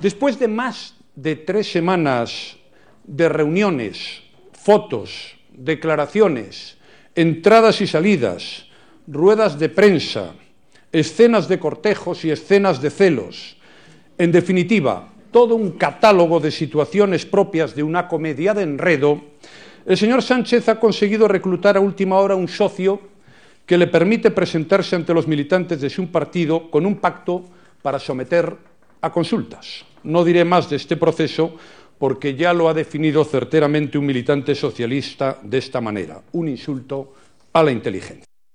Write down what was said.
Después de más de tres semanas de reuniones, fotos, declaraciones, entradas y salidas, ruedas de prensa, escenas de cortejos y escenas de celos, en definitiva, todo un catálogo de situaciones propias de una comedia de enredo, el señor Sánchez ha conseguido reclutar a última hora un socio que le permite presentarse ante los militantes de su partido con un pacto para someter a consultas. No diré más de este proceso porque ya lo ha definido certeramente un militante socialista de esta manera, un insulto a la inteligencia.